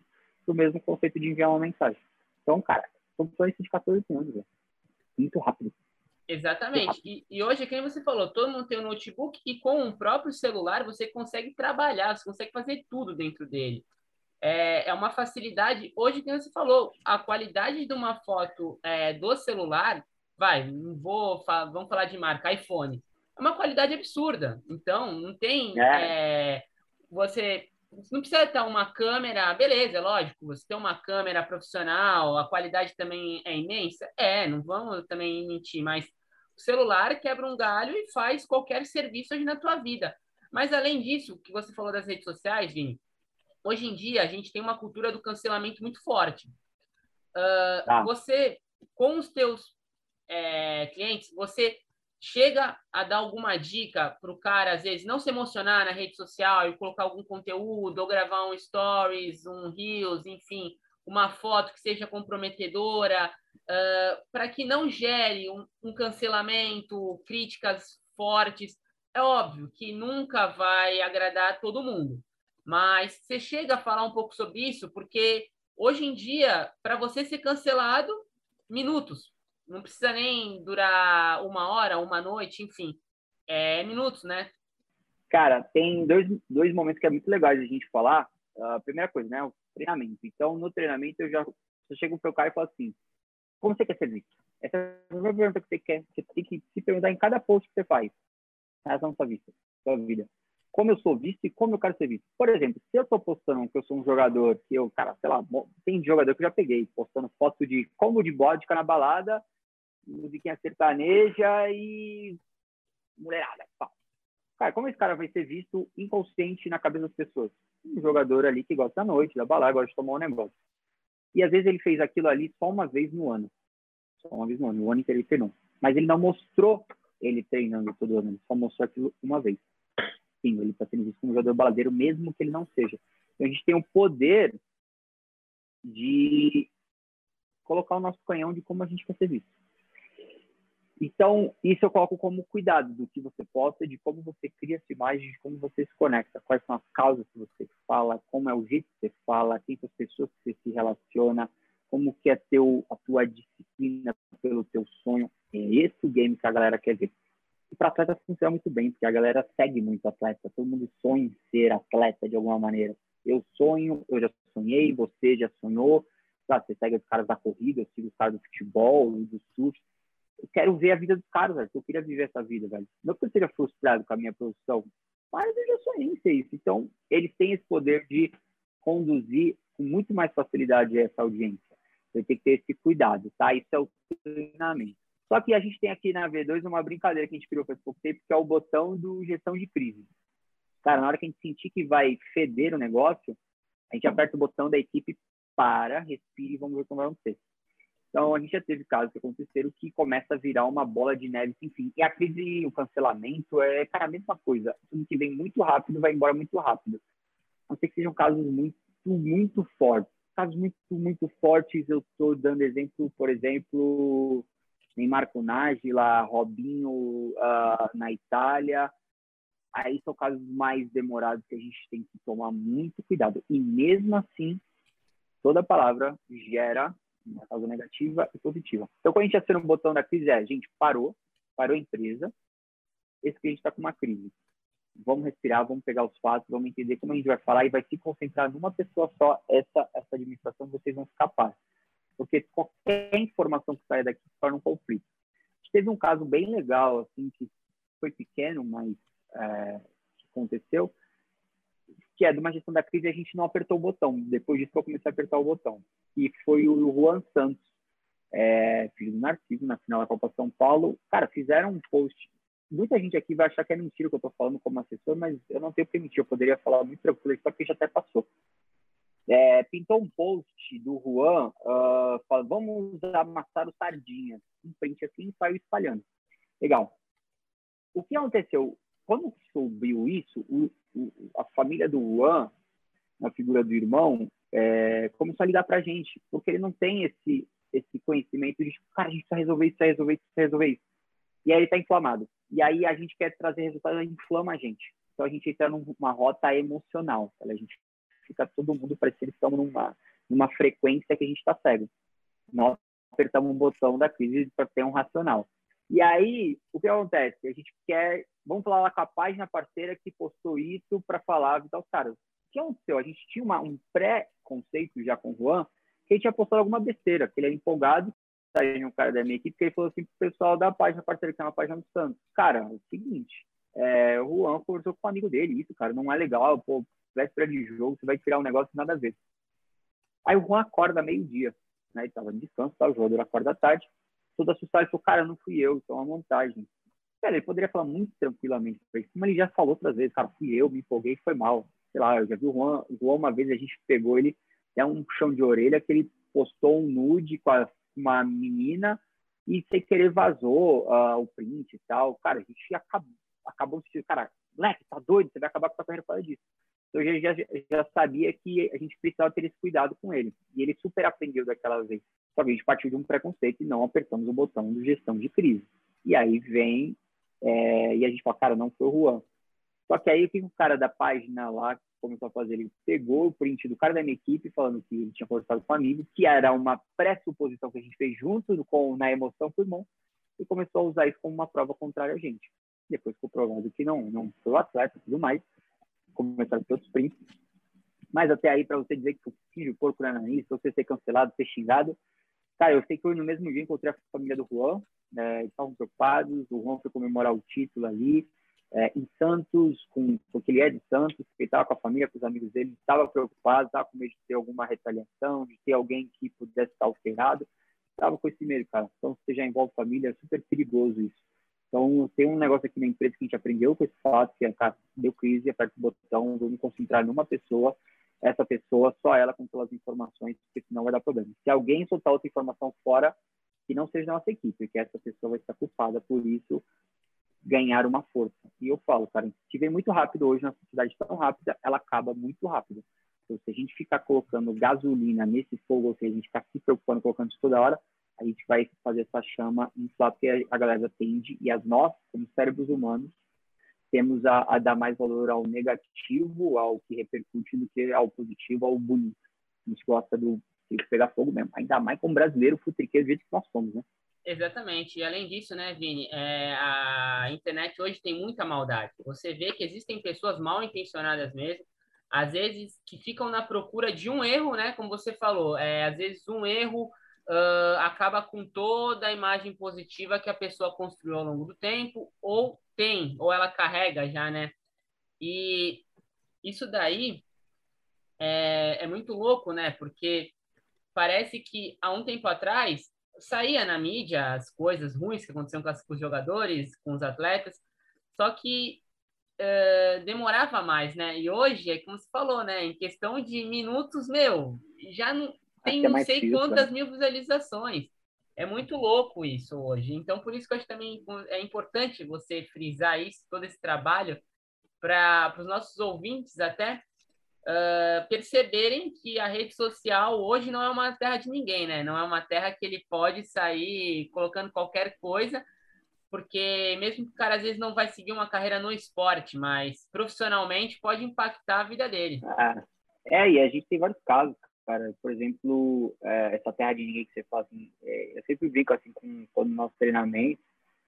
O mesmo conceito de enviar uma mensagem. Então, cara, são só isso de 14 anos, velho muito rápido. Exatamente. Rápido. E, e, hoje, quem você falou, todo mundo tem um notebook e com o próprio celular você consegue trabalhar, você consegue fazer tudo dentro dele. É, é uma facilidade. Hoje, quem você falou, a qualidade de uma foto é, do celular, vai, não vou, vamos falar de marca, iPhone, é uma qualidade absurda. Então, não tem. É. É, você não precisa ter uma câmera, beleza, lógico, você tem uma câmera profissional, a qualidade também é imensa? É, não vamos também mentir, mas o celular quebra um galho e faz qualquer serviço hoje na tua vida. Mas além disso, que você falou das redes sociais, Vini, hoje em dia a gente tem uma cultura do cancelamento muito forte. Uh, tá. Você, com os teus é, clientes, você chega a dar alguma dica para o cara, às vezes, não se emocionar na rede social e colocar algum conteúdo, ou gravar um stories, um reels, enfim, uma foto que seja comprometedora, uh, para que não gere um, um cancelamento, críticas fortes. É óbvio que nunca vai agradar todo mundo, mas você chega a falar um pouco sobre isso, porque hoje em dia, para você ser cancelado, minutos, não precisa nem durar uma hora, uma noite, enfim. É minutos, né? Cara, tem dois, dois momentos que é muito legais a gente falar. A uh, primeira coisa, né? O treinamento. Então, no treinamento, eu já eu chego pro cara e falo assim: como você quer ser visto? Essa é a primeira pergunta que você quer. Você tem que se perguntar em cada post que você faz. Na sua vista, sua vida. Como eu sou visto e como eu quero ser visto. Por exemplo, se eu tô postando que eu sou um jogador, que eu, cara, sei lá, tem jogador que eu já peguei, postando foto de combo de vodka na balada musiquinha sertaneja e mulherada. Pá. Cara, como esse cara vai ser visto inconsciente na cabeça das pessoas? Um jogador ali que gosta da noite, da balada, gosta de tomar um negócio. E às vezes ele fez aquilo ali só uma vez no ano. Só uma vez no ano. O ano inteiro ele treinou. Mas ele não mostrou ele treinando todo ano. Ele só mostrou aquilo uma vez. Sim, ele está sendo visto como um jogador baladeiro, mesmo que ele não seja. Então a gente tem o poder de colocar o nosso canhão de como a gente quer ser visto. Então, isso eu coloco como cuidado do que você posta, de como você cria essa imagem, de como você se conecta, quais são as causas que você fala, como é o jeito que você fala, quem são as pessoas que você se relaciona, como que é teu, a tua disciplina pelo teu sonho. É esse o game que a galera quer ver. E para atleta funciona muito bem, porque a galera segue muito atleta, todo mundo sonha em ser atleta de alguma maneira. Eu sonho, eu já sonhei, você já sonhou, você segue os caras da corrida, eu sigo os caras do futebol, do surf, quero ver a vida dos caras, velho. Eu queria viver essa vida, velho. Não que eu seja frustrado com a minha profissão, mas eu já sonhei em ser isso. Então, eles têm esse poder de conduzir com muito mais facilidade essa audiência. Você tem que ter esse cuidado, tá? Isso é o treinamento. Só que a gente tem aqui na V2 uma brincadeira que a gente criou faz pouco tempo, que é o botão do gestão de crise. Cara, na hora que a gente sentir que vai feder o negócio, a gente aperta o botão da equipe para, respire e vamos ver como vai acontecer. Então, a gente já teve casos que aconteceram que começa a virar uma bola de neve, enfim. E a crise, o cancelamento, é, cara, a mesma coisa. Tudo que vem muito rápido vai embora muito rápido. A não ser que sejam casos muito, muito fortes. Casos muito, muito fortes, eu estou dando exemplo, por exemplo, Neymar com lá, Robinho uh, na Itália. Aí são casos mais demorados que a gente tem que tomar muito cuidado. E mesmo assim, toda palavra gera uma causa negativa e positiva. Então, quando a gente aciona um botão da crise, é a gente parou, parou a empresa, esse cliente está com uma crise. Vamos respirar, vamos pegar os fatos, vamos entender como a gente vai falar e vai se concentrar numa pessoa só. Essa, essa administração vocês vão ficar paz. Porque qualquer informação que saia daqui torna um conflito. A gente teve um caso bem legal, assim, que foi pequeno, mas é, aconteceu, que é de uma gestão da crise a gente não apertou o botão. Depois disso eu comecei a apertar o botão. E foi o Juan Santos, é, filho do Narciso, na final da Copa São Paulo. Cara, fizeram um post. Muita gente aqui vai achar que é mentira o que eu estou falando como assessor, mas eu não tenho que mentir. Eu poderia falar muito tranquilo, só que já até passou. É, pintou um post do Juan uh, falando, vamos amassar o sardinha. Um print assim e saiu espalhando. Legal. O que aconteceu? Quando subiu isso, o, o, a família do Juan, na figura do irmão, é, começou a ligar para a gente, porque ele não tem esse, esse conhecimento de, cara, a gente precisa resolver isso, precisa resolver isso, precisa resolver isso. E aí ele está inflamado. E aí a gente quer trazer resultados, inflama a gente. Então a gente entra numa rota emocional. A gente fica todo mundo parecendo que estamos numa, numa frequência que a gente está cego. Nós apertamos um botão da crise para ter um racional. E aí, o que acontece? A gente quer, vamos falar lá com a página parceira que postou isso para falar, então, cara, que aconteceu? A gente tinha uma, um pré-conceito já com o Juan, que ele tinha postado alguma besteira, que ele é empolgado, saiu um cara da minha equipe, que ele falou assim pro pessoal da página parceira, que é uma página do Santos, cara, é o seguinte, é, o Juan conversou com um amigo dele, isso, cara, não é legal, pô, véspera de jogo, você vai tirar um negócio nada a ver. Aí o Juan acorda meio-dia, né, ele tava de descanso, tá, o jogador acorda tarde, todo assustado, ele falou, cara, não fui eu, isso é uma montagem. Cara, ele poderia falar muito tranquilamente para isso, como ele já falou outras vezes, cara, fui eu, me empolguei, foi mal. Sei lá, eu já vi o Juan, o Juan uma vez, a gente pegou ele, é um chão de orelha, que ele postou um nude com a, uma menina e sem querer vazou uh, o print e tal. Cara, a gente acabou, acabou de cara, moleque, tá doido, você vai acabar com a sua carreira causa disso. Então, eu já, já, já sabia que a gente precisava ter esse cuidado com ele. E ele super aprendeu daquela vez. Só que a gente partiu de um preconceito e não apertamos o botão de gestão de crise. E aí vem, é, e a gente fala, cara, não foi o Juan. Só que aí o que o cara da página lá começou a fazer? Ele pegou o print do cara da minha equipe, falando que ele tinha conversado com um amigo, que era uma pressuposição que a gente fez junto com, na emoção com o irmão, e começou a usar isso como uma prova contrária a gente. Depois ficou provado que não, não foi o atleta e tudo mais, começaram a ter outros prints. Mas até aí, para você dizer que o filho porco era isso, você ser cancelado, ser xingado, Cara, eu sei que eu no mesmo dia encontrei a família do Juan, né, estavam preocupados, o Juan foi comemorar o título ali, é, em Santos, com, porque ele é de Santos, ele estava com a família, com os amigos dele, estava preocupado, estava com medo de ter alguma retaliação, de ter alguém que pudesse estar alterado, estava com esse medo, cara. Então, você já envolve família, é super perigoso isso. Então, tem um negócio aqui na empresa que a gente aprendeu com esse fato, que é, cara, deu crise, aperta o botão, me concentrar numa pessoa, essa pessoa, só ela com todas as informações, porque senão vai dar problema. Se alguém soltar outra informação fora, que não seja nossa equipe, que essa pessoa vai estar culpada por isso ganhar uma força. E eu falo, cara, se vem muito rápido hoje, na sociedade tão rápida, ela acaba muito rápido. Então, se a gente ficar colocando gasolina nesse fogo, ou seja, a gente ficar se preocupando, colocando isso toda hora, a gente vai fazer essa chama inflar, porque a galera tende, e as nós, como cérebros humanos, temos a, a, dar mais valor ao negativo, ao que repercute, do que ao positivo, ao bonito. A gente gosta do pegar fogo mesmo, ainda mais com brasileiro futriqueiro do jeito que nós somos, né? Exatamente. E além disso, né, Vini, é, a internet hoje tem muita maldade. Você vê que existem pessoas mal intencionadas mesmo, às vezes que ficam na procura de um erro, né? Como você falou, é, às vezes um erro uh, acaba com toda a imagem positiva que a pessoa construiu ao longo do tempo, ou tem, ou ela carrega já, né? E isso daí é, é muito louco, né? Porque parece que há um tempo atrás saía na mídia as coisas ruins que aconteciam com, os jogadores, com os atletas, só que uh, demorava mais, né? E hoje, é como você falou, né? Em questão de minutos, meu, já não tem é não sei quantas né? mil visualizações. É muito louco isso hoje. Então, por isso que eu acho também é importante você frisar isso, todo esse trabalho, para os nossos ouvintes até uh, perceberem que a rede social hoje não é uma terra de ninguém, né? Não é uma terra que ele pode sair colocando qualquer coisa, porque mesmo que o cara às vezes não vai seguir uma carreira no esporte, mas profissionalmente pode impactar a vida dele. Ah, é, e a gente tem vários casos, cara. Por exemplo, é, essa terra de ninguém que você fala, assim, é, eu sempre brinco assim com todo o nosso treinamento.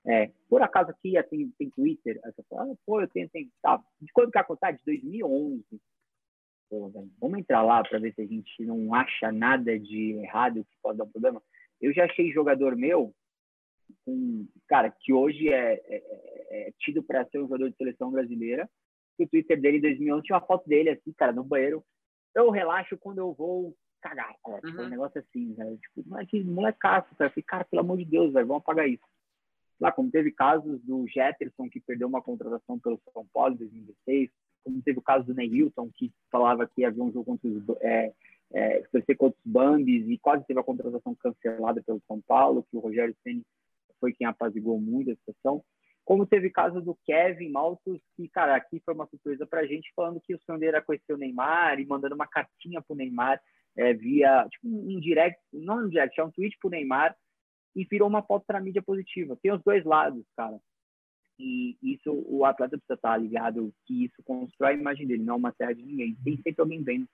É, por acaso aqui assim, tem Twitter? Fala, ah, pô, eu tenho, tenho. Tá. De quando que a contar? De 2011. Pô, vamos entrar lá para ver se a gente não acha nada de errado que pode dar problema. Eu já achei jogador meu com cara que hoje é, é, é, é tido para ser um jogador de seleção brasileira. O Twitter dele em 2011 tinha uma foto dele assim, cara, no banheiro. Eu relaxo quando eu vou cagar. Cara. Tipo, uhum. Um negócio assim, né? Tipo, moleque, molecaço, cara. Eu falei, cara, pelo amor de Deus, velho, vamos apagar isso. Lá, como teve casos do Jetterson, que perdeu uma contratação pelo São Paulo em 2016, como teve o caso do Ney Hilton, que falava que havia um jogo contra os, é, é, contra os Bambis e quase teve a contratação cancelada pelo São Paulo, que o Rogério Ceni foi quem apaziguou muito a situação. Como teve o caso do Kevin Maltos, que, cara, aqui foi uma surpresa pra gente, falando que o era conhecer o Neymar e mandando uma cartinha pro Neymar é, via, tipo, um direct, não um direct, é um tweet pro Neymar e virou uma foto para mídia positiva. Tem os dois lados, cara. E isso, o atleta precisa estar ligado que isso constrói a imagem dele, não é uma terra de ninguém. Tem sempre alguém vendo.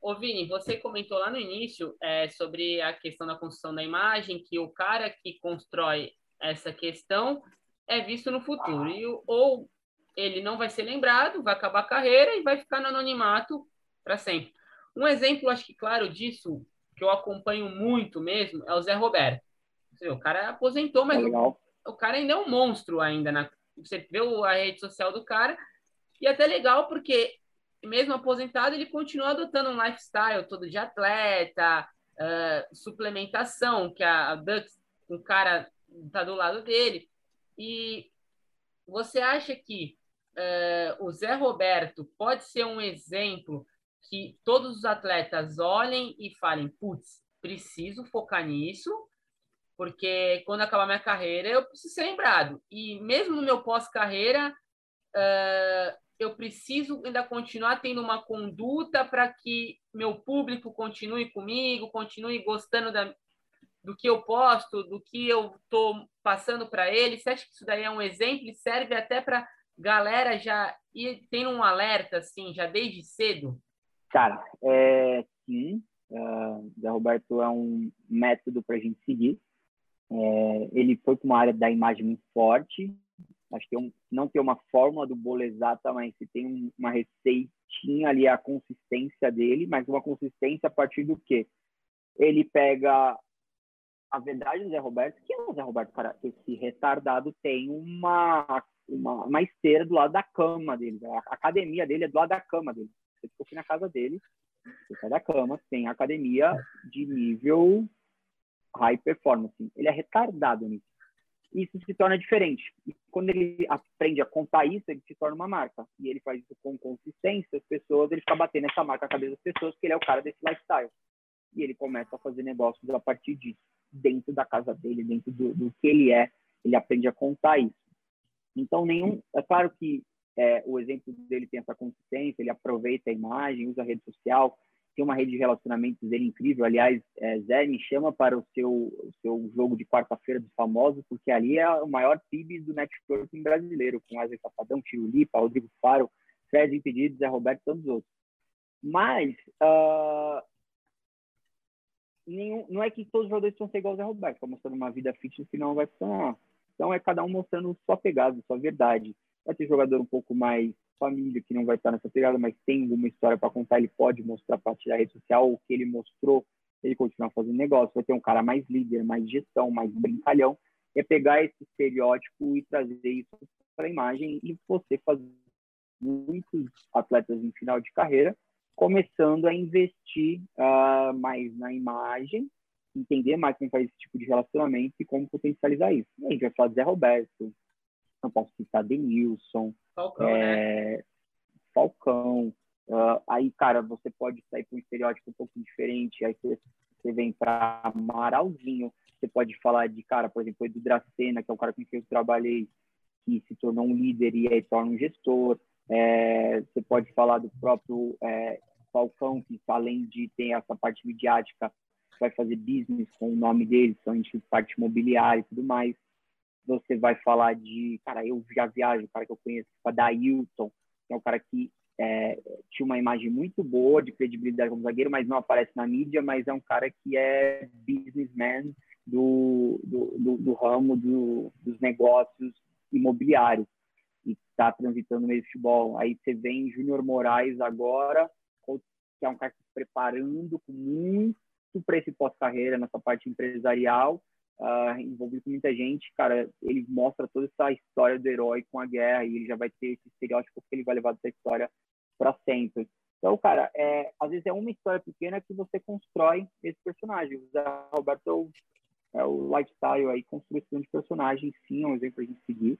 Ô Vini, você comentou lá no início é, sobre a questão da construção da imagem, que o cara que constrói essa questão é visto no futuro. E, ou ele não vai ser lembrado, vai acabar a carreira e vai ficar no anonimato para sempre. Um exemplo, acho que claro disso, que eu acompanho muito mesmo, é o Zé Roberto. O cara aposentou, mas o, cara ainda é um monstro ainda. Na, você vê a rede social do cara e é até legal porque mesmo aposentado, ele continua adotando um lifestyle todo de atleta, uh, suplementação, que a, a Dux, um cara está do lado dele. E você acha que uh, o Zé Roberto pode ser um exemplo que todos os atletas olhem e falem, putz, preciso focar nisso, porque quando acabar minha carreira eu preciso ser lembrado. E mesmo no meu pós-carreira, uh, eu preciso ainda continuar tendo uma conduta para que meu público continue comigo, continue gostando da, do que eu posto, do que eu estou passando para eles. Você acha que isso daí é um exemplo e serve até para galera já ir tendo um alerta, assim, já desde cedo? Cara, é, sim. Uh, Roberto é um método para a gente seguir. É, ele foi para uma área da imagem muito forte, Acho que um, não tem uma fórmula do bolo exata, mas se tem uma receitinha ali, a consistência dele, mas uma consistência a partir do quê? Ele pega a verdade do Zé Roberto, que é o Zé Roberto, cara, esse retardado tem uma, uma, uma esteira do lado da cama dele. A academia dele é do lado da cama dele. Você ficou aqui na casa dele, você sai da cama, tem academia de nível high performance. Ele é retardado nisso isso se torna diferente. E quando ele aprende a contar isso, ele se torna uma marca. E ele faz isso com consistência, as pessoas, ele fica batendo essa marca na cabeça das pessoas, que ele é o cara desse lifestyle. E ele começa a fazer negócios a partir disso, dentro da casa dele, dentro do, do que ele é, ele aprende a contar isso. Então, nenhum. É claro que é, o exemplo dele tem essa consistência, ele aproveita a imagem, usa a rede social, tem uma rede de relacionamentos dele incrível. Aliás, é, Zé, me chama para o seu, o seu jogo de quarta-feira dos famosos, porque ali é o maior PIB do networking brasileiro, com Wesley Safadão, Tiro Lipa, Rodrigo Faro, Fred Impedido, Zé Roberto e tantos outros. Mas, uh, nenhum, não é que todos os jogadores vão ser igual ao Zé Roberto, está mostrando uma vida fitness que não vai funcionar. Então, é cada um mostrando sua pegada, sua verdade. Vai ter jogador um pouco mais família que não vai estar nessa pegada, mas tem alguma história para contar, ele pode mostrar a partir da rede social o que ele mostrou, ele continuar fazendo negócio. Vai ter um cara mais líder, mais gestão, mais brincalhão. É pegar esse estereótipo e trazer isso para a imagem e você fazer muitos atletas em final de carreira começando a investir uh, mais na imagem, entender mais como faz esse tipo de relacionamento e como potencializar isso. A gente vai falar de Zé Roberto, não posso citar Denilson, Falcão, é, né? Falcão. Uh, aí, cara, você pode sair para um estereótipo um pouco diferente. Aí você você vem para Amaralzinho, você pode falar de cara, por exemplo, do Dracena, que é um cara com quem eu trabalhei, que se tornou um líder e aí torna um gestor. É, você pode falar do próprio é, Falcão, que além de ter essa parte midiática, vai fazer business com o nome dele, são de parte imobiliária e tudo mais. Você vai falar de, cara, eu já viajo, cara que eu conheço, a Dailton, que é um cara que é, tinha uma imagem muito boa de credibilidade como zagueiro, mas não aparece na mídia, mas é um cara que é businessman do, do, do, do ramo do, dos negócios imobiliários e está transitando no meio futebol. Aí você vem Júnior Moraes agora, que é um cara que se preparando com muito para esse pós-carreira, nessa parte empresarial, uh, envolvido com muita gente. Cara, ele mostra toda essa história do herói com a guerra e ele já vai ter esse estereótipo que ele vai levar dessa história para sempre. Então, cara, é, às vezes é uma história pequena que você constrói esse personagem. O Zé Roberto é o lifestyle aí, construção de personagens, sim, é um exemplo a gente seguir.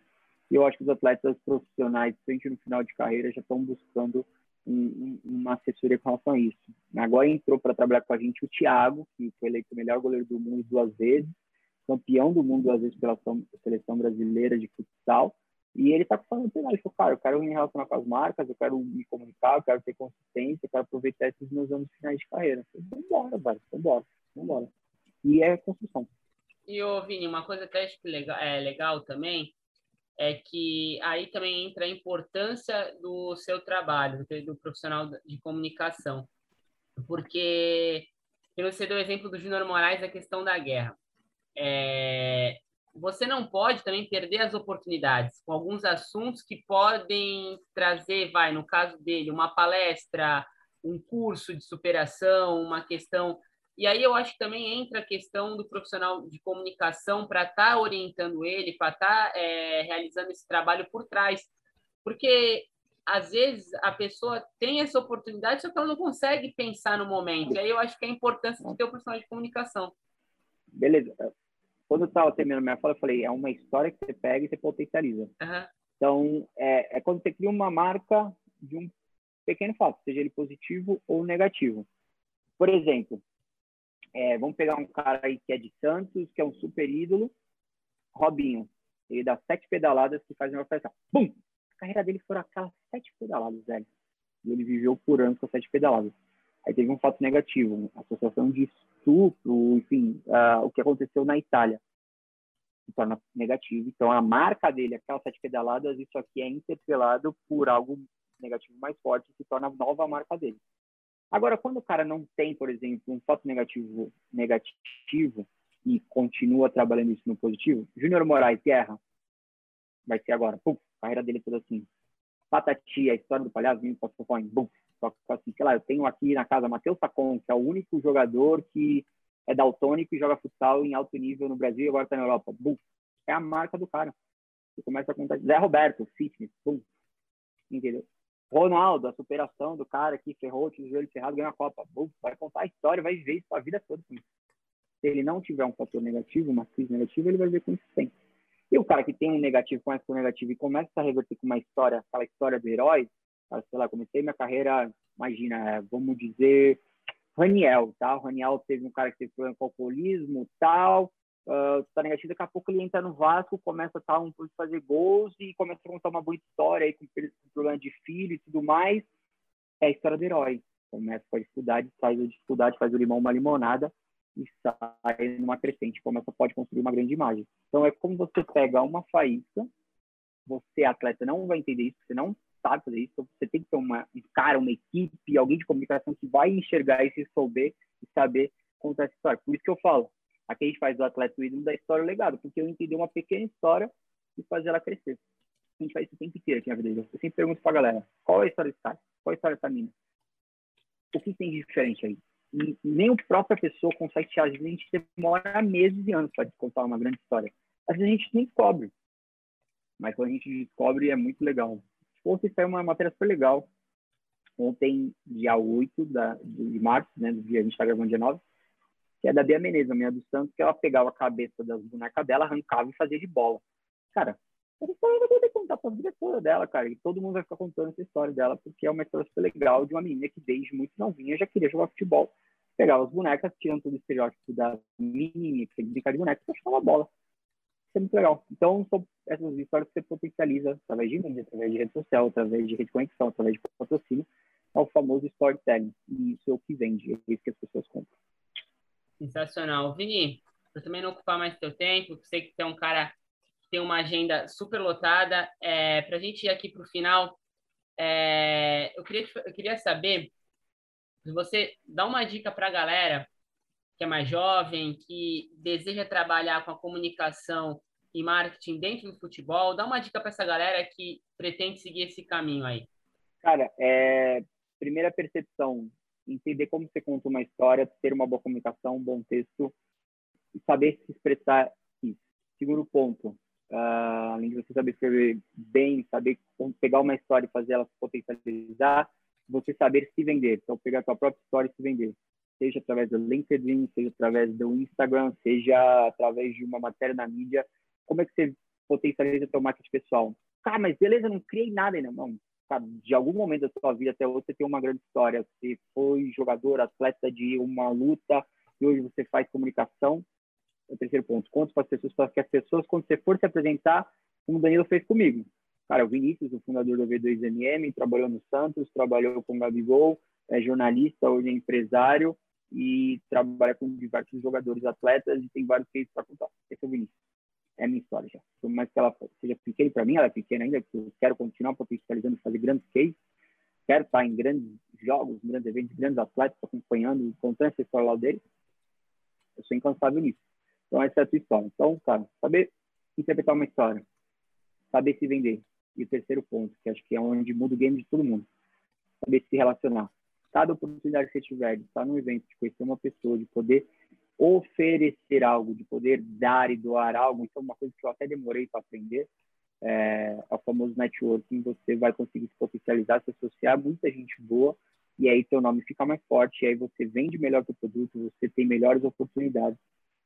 E eu acho que os atletas profissionais, frente no final de carreira, já estão buscando um, uma assessoria com relação a isso. Agora entrou para trabalhar com a gente o Thiago, que foi eleito o melhor goleiro do mundo duas vezes, campeão do mundo duas vezes pela seleção brasileira de futsal. E ele está falando ele, falou, cara, eu quero me relacionar com as marcas, eu quero me comunicar, eu quero ter consistência, eu quero aproveitar esses meus anos finais de carreira. Vamos embora, velho, vamos embora. E é construção. E, ô, Vini, uma coisa que acho que legal, é legal também é que aí também entra a importância do seu trabalho, do profissional de comunicação. Porque você deu o exemplo do Júnior Moraes, a questão da guerra. É, você não pode também perder as oportunidades com alguns assuntos que podem trazer, vai, no caso dele, uma palestra, um curso de superação, uma questão e aí eu acho que também entra a questão do profissional de comunicação para estar tá orientando ele, para estar tá, é, realizando esse trabalho por trás. Porque, às vezes, a pessoa tem essa oportunidade, só que ela não consegue pensar no momento. E aí eu acho que é a importância de ter o profissional de comunicação. Beleza. Quando eu estava terminando minha fala, eu falei, é uma história que você pega e você potencializa. Uhum. Então, é, é quando você cria uma marca de um pequeno fato, seja ele positivo ou negativo. Por exemplo, é, vamos pegar um cara aí que é de Santos, que é um super ídolo, Robinho. Ele dá sete pedaladas que faz uma festa. Bum! A carreira dele foram aquelas sete pedaladas, velho. E ele viveu por anos com sete pedaladas. Aí teve um fato negativo, associação de estupro, enfim, uh, o que aconteceu na Itália. Se torna negativo. Então, a marca dele, aquelas sete pedaladas, isso aqui é interpelado por algo negativo mais forte, se torna a nova marca dele. Agora, quando o cara não tem, por exemplo, um fato negativo, negativo e continua trabalhando isso no positivo, Júnior Moraes, guerra, vai ser agora, pum, carreira dele toda assim. Patati, a história do palhaço, vinho, Postofone, bum, só assim, sei lá, eu tenho aqui na casa Matheus Sacon, que é o único jogador que é daltônico e joga futsal em alto nível no Brasil e agora está na Europa. Bum, é a marca do cara. Você começa a contar. Zé Roberto, fitness, bum. Entendeu? Ronaldo, a superação do cara que ferrou, tinha o joelho ferrado, ganhou a Copa. vai contar a história, vai ver isso a vida toda. Se ele não tiver um fator negativo, uma crise negativa, ele vai ver com isso sempre. E o cara que tem um negativo, começa com negativo e começa a reverter com uma história, aquela história do herói, sei lá, comecei minha carreira, imagina, vamos dizer, Raniel, tá? O Raniel teve um cara que teve problema com alcoolismo, tal, uh, tá negativo, daqui a pouco ele entra no Vasco, começa a estar um fazer gols e começa a contar uma boa história aí com problema de filho e tudo mais. É a história do herói. Começa com a dificuldade, sai da dificuldade, faz o limão uma limonada e sai numa crescente. Começa, pode construir uma grande imagem. Então é como você pega uma faísca, você atleta não vai entender isso, você não fazer isso, você tem que ter uma, um cara, uma equipe, alguém de comunicação que vai enxergar isso e souber e saber contar essa história. Por isso que eu falo, Aqui a gente faz do atleta o ídolo da história o legado, porque eu entendi uma pequena história e fazer ela crescer. A gente faz isso o tempo inteiro aqui na vida. Eu sempre pergunto pra galera, qual é a história desse cara? Qual é a história dessa mina? O que tem de diferente aí? Nem a própria pessoa consegue te ajudar. A gente demora meses e anos para contar uma grande história. Às vezes a gente nem descobre. Mas quando a gente descobre, é muito legal. Ontem saiu uma matéria super legal. Ontem, dia 8 da, de março, né, do dia, a gente está gravando dia 9, que é da Bia Menezes, a minha do Santos, que ela pegava a cabeça das bonecas dela, arrancava e fazia de bola. Cara, essa história vai poder contar pra vida toda dela, cara. E todo mundo vai ficar contando essa história dela, porque é uma história super legal de uma menina que desde muito novinha já queria jogar futebol. pegava as bonecas, tirando todo o estereótipo da menininha que tem que brincar de boneca, e achava uma bola. É muito legal. Então, são essas histórias que você potencializa através de mídia, através de rede social, através de rede de conexão, através de patrocínio. É o famoso storytelling. E isso é o que vende, é isso que as pessoas compram. Sensacional. Vini, para também não ocupar mais teu tempo, sei que você é um cara que tem uma agenda super lotada. É, para a gente ir aqui para o final, é, eu, queria, eu queria saber se você dá uma dica para a galera que é mais jovem, que deseja trabalhar com a comunicação e marketing dentro do futebol, dá uma dica para essa galera que pretende seguir esse caminho aí. Cara, é, primeira percepção, entender como você conta uma história, ter uma boa comunicação, um bom texto, saber se expressar isso. Segundo ponto, uh, além de você saber escrever bem, saber pegar uma história e fazer ela se potencializar, você saber se vender. Então, pegar a sua própria história e se vender. Seja através do LinkedIn, seja através do Instagram, seja através de uma matéria na mídia. Como é que você potencializa seu marketing pessoal? Cara, mas beleza, não criei nada ainda. Não, de algum momento da sua vida até hoje você tem uma grande história. Você foi jogador, atleta de uma luta e hoje você faz comunicação. É o terceiro ponto. Conte para as pessoas, para que as pessoas, quando você for se apresentar, como o Danilo fez comigo. Cara, o Vinícius, o fundador do V2MM, trabalhou no Santos, trabalhou com o Gabigol, é jornalista, hoje é empresário e trabalha com diversos jogadores atletas e tem vários cases para contar. Esse é o Vinícius é a minha história já. Por mais que ela seja pequena, para mim ela é pequena ainda, porque eu quero continuar potencializando, fazer grandes cases, quero estar em grandes jogos, grandes eventos, grandes atletas, acompanhando, contando essa história lá deles. Eu sou incansável nisso. Então, essa é a tua história. Então, cara, saber interpretar uma história, saber se vender. E o terceiro ponto, que acho que é onde muda o game de todo mundo, saber se relacionar. Cada oportunidade que você tiver de estar num evento, de conhecer uma pessoa, de poder oferecer algo, de poder dar e doar algo. É uma coisa que eu até demorei para aprender. É, é, o famoso networking, você vai conseguir se potencializar, se associar a muita gente boa, e aí teu nome fica mais forte, e aí você vende melhor o produto, você tem melhores oportunidades,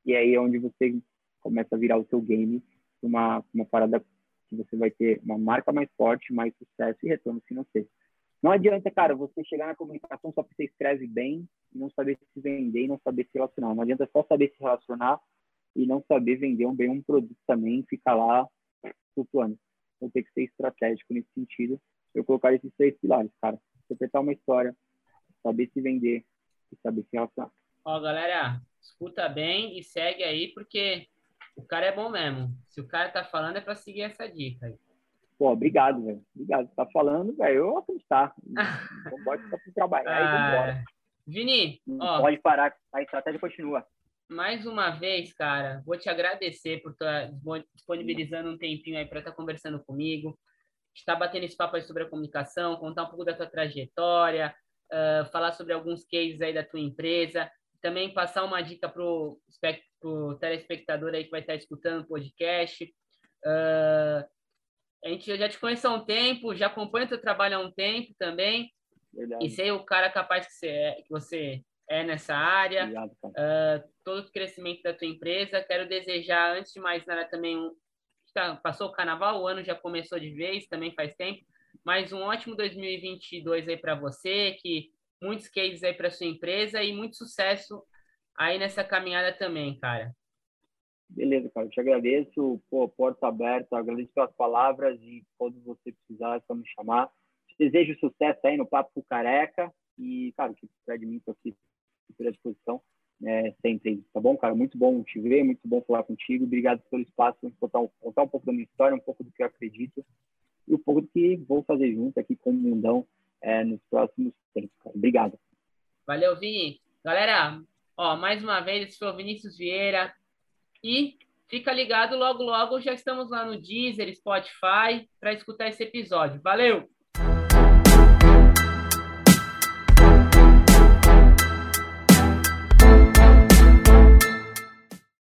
e aí é onde você começa a virar o seu game uma, uma parada que você vai ter uma marca mais forte, mais sucesso e retorno financeiro. Não adianta, cara, você chegar na comunicação só porque você escreve bem não saber se vender e não saber se relacionar. Não adianta só saber se relacionar e não saber vender um bem um produto também ficar lá flutuando. Então tem que ser estratégico nesse sentido. Eu colocar esses três pilares, cara. Interpretar uma história, saber se vender e saber se relacionar. Ó, galera, escuta bem e segue aí, porque o cara é bom mesmo. Se o cara tá falando, é para seguir essa dica aí. Pô, obrigado, velho. Obrigado. Você tá falando, velho. Eu vou acreditar. Então pode ficar para trabalhar e vambora. Vini, ó, pode parar. A estratégia continua. Mais uma vez, cara, vou te agradecer por estar tá disponibilizando um tempinho aí para estar tá conversando comigo. Estar batendo esse papo aí sobre a comunicação, contar um pouco da tua trajetória, uh, falar sobre alguns cases aí da tua empresa, também passar uma dica para o telespectador aí que vai estar tá escutando o podcast. Uh, a gente já te conhece há um tempo, já acompanha o teu trabalho há um tempo também. Verdade. E sei o cara capaz que você é, que você é nessa área. Obrigado, uh, todo o crescimento da tua empresa. Quero desejar, antes de mais nada, também um. Tá, passou o carnaval, o ano já começou de vez, também faz tempo. Mas um ótimo 2022 aí para você, que muitos cases aí para sua empresa e muito sucesso aí nessa caminhada também, cara. Beleza, cara. Eu te agradeço. Pô, porta aberta. Agradeço pelas palavras e quando você precisar, é só me chamar. Desejo sucesso aí no Papo Careca. E, cara, que precisa de mim, estou aqui à disposição. É, sempre, tá bom, cara? Muito bom te ver, muito bom falar contigo. Obrigado pelo espaço, contar um, contar um pouco da minha história, um pouco do que eu acredito e um pouco do que vou fazer junto aqui com o Mundão é, nos próximos tempos, cara. Obrigado. Valeu, Vini. Galera, ó, mais uma vez, foi o Vinícius Vieira, e fica ligado, logo, logo já estamos lá no Deezer, Spotify, para escutar esse episódio. Valeu!